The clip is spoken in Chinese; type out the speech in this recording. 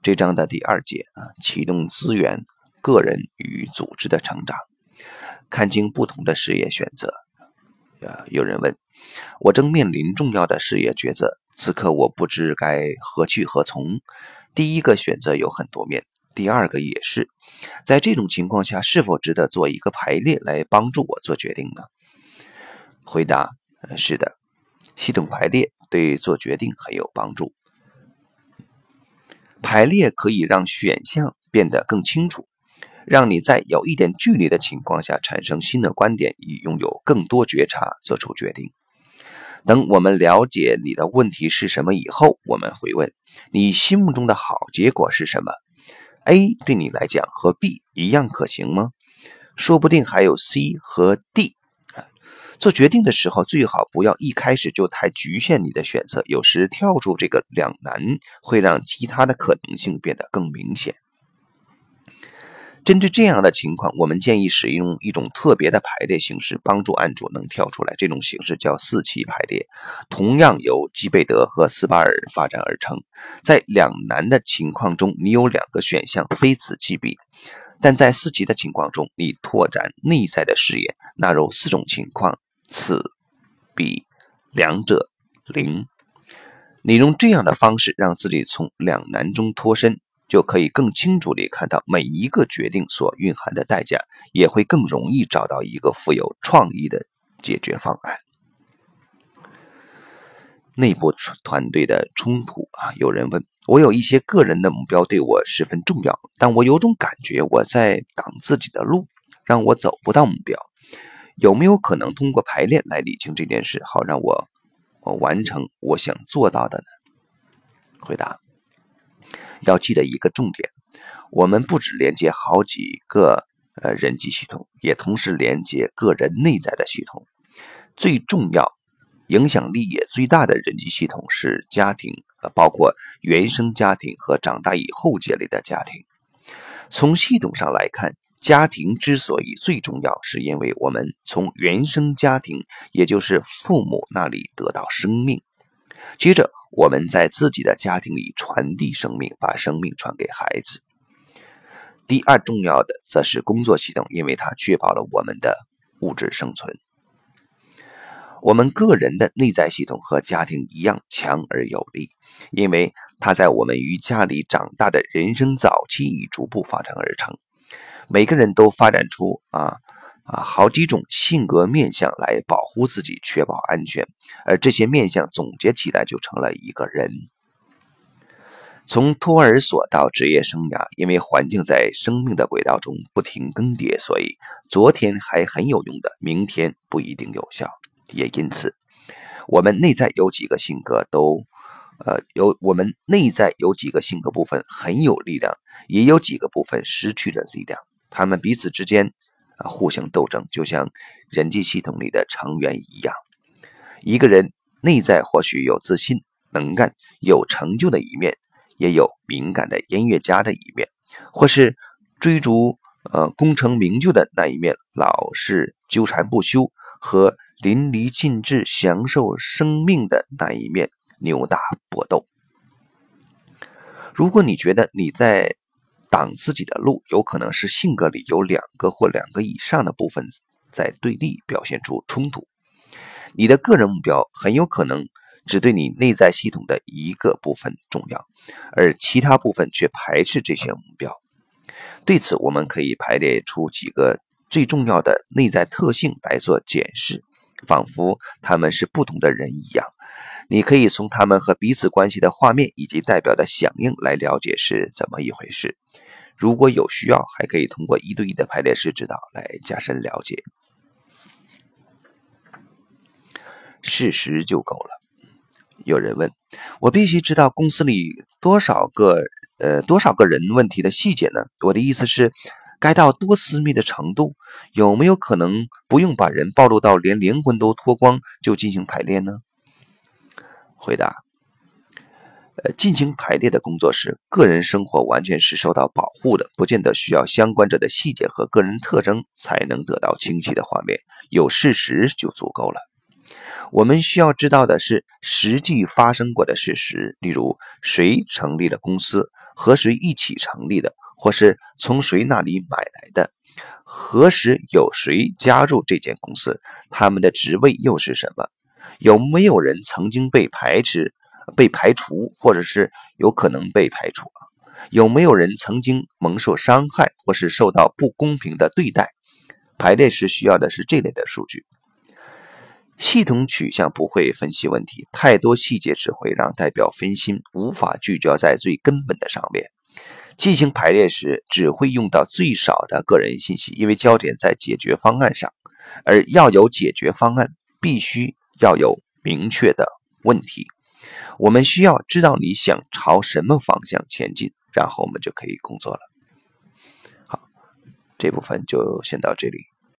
这章的第二节啊，启动资源、个人与组织的成长，看清不同的事业选择。呃，有人问，我正面临重要的事业抉择，此刻我不知该何去何从。第一个选择有很多面，第二个也是。在这种情况下，是否值得做一个排列来帮助我做决定呢？回答：是的，系统排列对做决定很有帮助。排列可以让选项变得更清楚，让你在有一点距离的情况下产生新的观点，以拥有更多觉察做出决定。等我们了解你的问题是什么以后，我们会问：你心目中的好结果是什么？A 对你来讲和 B 一样可行吗？说不定还有 C 和 D。做决定的时候，最好不要一开始就太局限你的选择。有时跳出这个两难，会让其他的可能性变得更明显。针对这样的情况，我们建议使用一种特别的排列形式，帮助案主能跳出来。这种形式叫四期排列，同样由基贝德和斯巴尔发展而成。在两难的情况中，你有两个选项，非此即彼。但在四级的情况中，你拓展内在的视野，纳入四种情况。此彼两者零，你用这样的方式让自己从两难中脱身，就可以更清楚地看到每一个决定所蕴含的代价，也会更容易找到一个富有创意的解决方案。内部团队的冲突啊，有人问我有一些个人的目标对我十分重要，但我有种感觉我在挡自己的路，让我走不到目标。有没有可能通过排练来理清这件事，好让我我完成我想做到的呢？回答：要记得一个重点，我们不只连接好几个呃人际系统，也同时连接个人内在的系统。最重要、影响力也最大的人际系统是家庭，呃，包括原生家庭和长大以后建立的家庭。从系统上来看。家庭之所以最重要，是因为我们从原生家庭，也就是父母那里得到生命，接着我们在自己的家庭里传递生命，把生命传给孩子。第二重要的则是工作系统，因为它确保了我们的物质生存。我们个人的内在系统和家庭一样强而有力，因为它在我们于家里长大的人生早期已逐步发展而成。每个人都发展出啊啊好几种性格面相来保护自己，确保安全，而这些面相总结起来就成了一个人。从托儿所到职业生涯，因为环境在生命的轨道中不停更迭，所以昨天还很有用的，明天不一定有效。也因此，我们内在有几个性格都。呃，有我们内在有几个性格部分很有力量，也有几个部分失去了力量。他们彼此之间啊互相斗争，就像人际系统里的成员一样。一个人内在或许有自信、能干、有成就的一面，也有敏感的音乐家的一面，或是追逐呃功成名就的那一面，老是纠缠不休和淋漓尽致享受生命的那一面。扭打搏斗。如果你觉得你在挡自己的路，有可能是性格里有两个或两个以上的部分在对立，表现出冲突。你的个人目标很有可能只对你内在系统的一个部分重要，而其他部分却排斥这些目标。对此，我们可以排列出几个最重要的内在特性来做检视，仿佛他们是不同的人一样。你可以从他们和彼此关系的画面以及代表的响应来了解是怎么一回事。如果有需要，还可以通过一对一的排列式指导来加深了解。事实就够了。有人问我，必须知道公司里多少个呃多少个人问题的细节呢？我的意思是，该到多私密的程度？有没有可能不用把人暴露到连灵魂都脱光就进行排列呢？回答：呃，进行排列的工作时，个人生活完全是受到保护的，不见得需要相关者的细节和个人特征才能得到清晰的画面，有事实就足够了。我们需要知道的是实际发生过的事实，例如谁成立了公司，和谁一起成立的，或是从谁那里买来的？何时有谁加入这间公司？他们的职位又是什么？有没有人曾经被排斥、被排除，或者是有可能被排除啊？有没有人曾经蒙受伤害，或是受到不公平的对待？排列时需要的是这类的数据。系统取向不会分析问题，太多细节只会让代表分心，无法聚焦在最根本的上面。进行排列时，只会用到最少的个人信息，因为焦点在解决方案上。而要有解决方案，必须要有明确的问题。我们需要知道你想朝什么方向前进，然后我们就可以工作了。好，这部分就先到这里。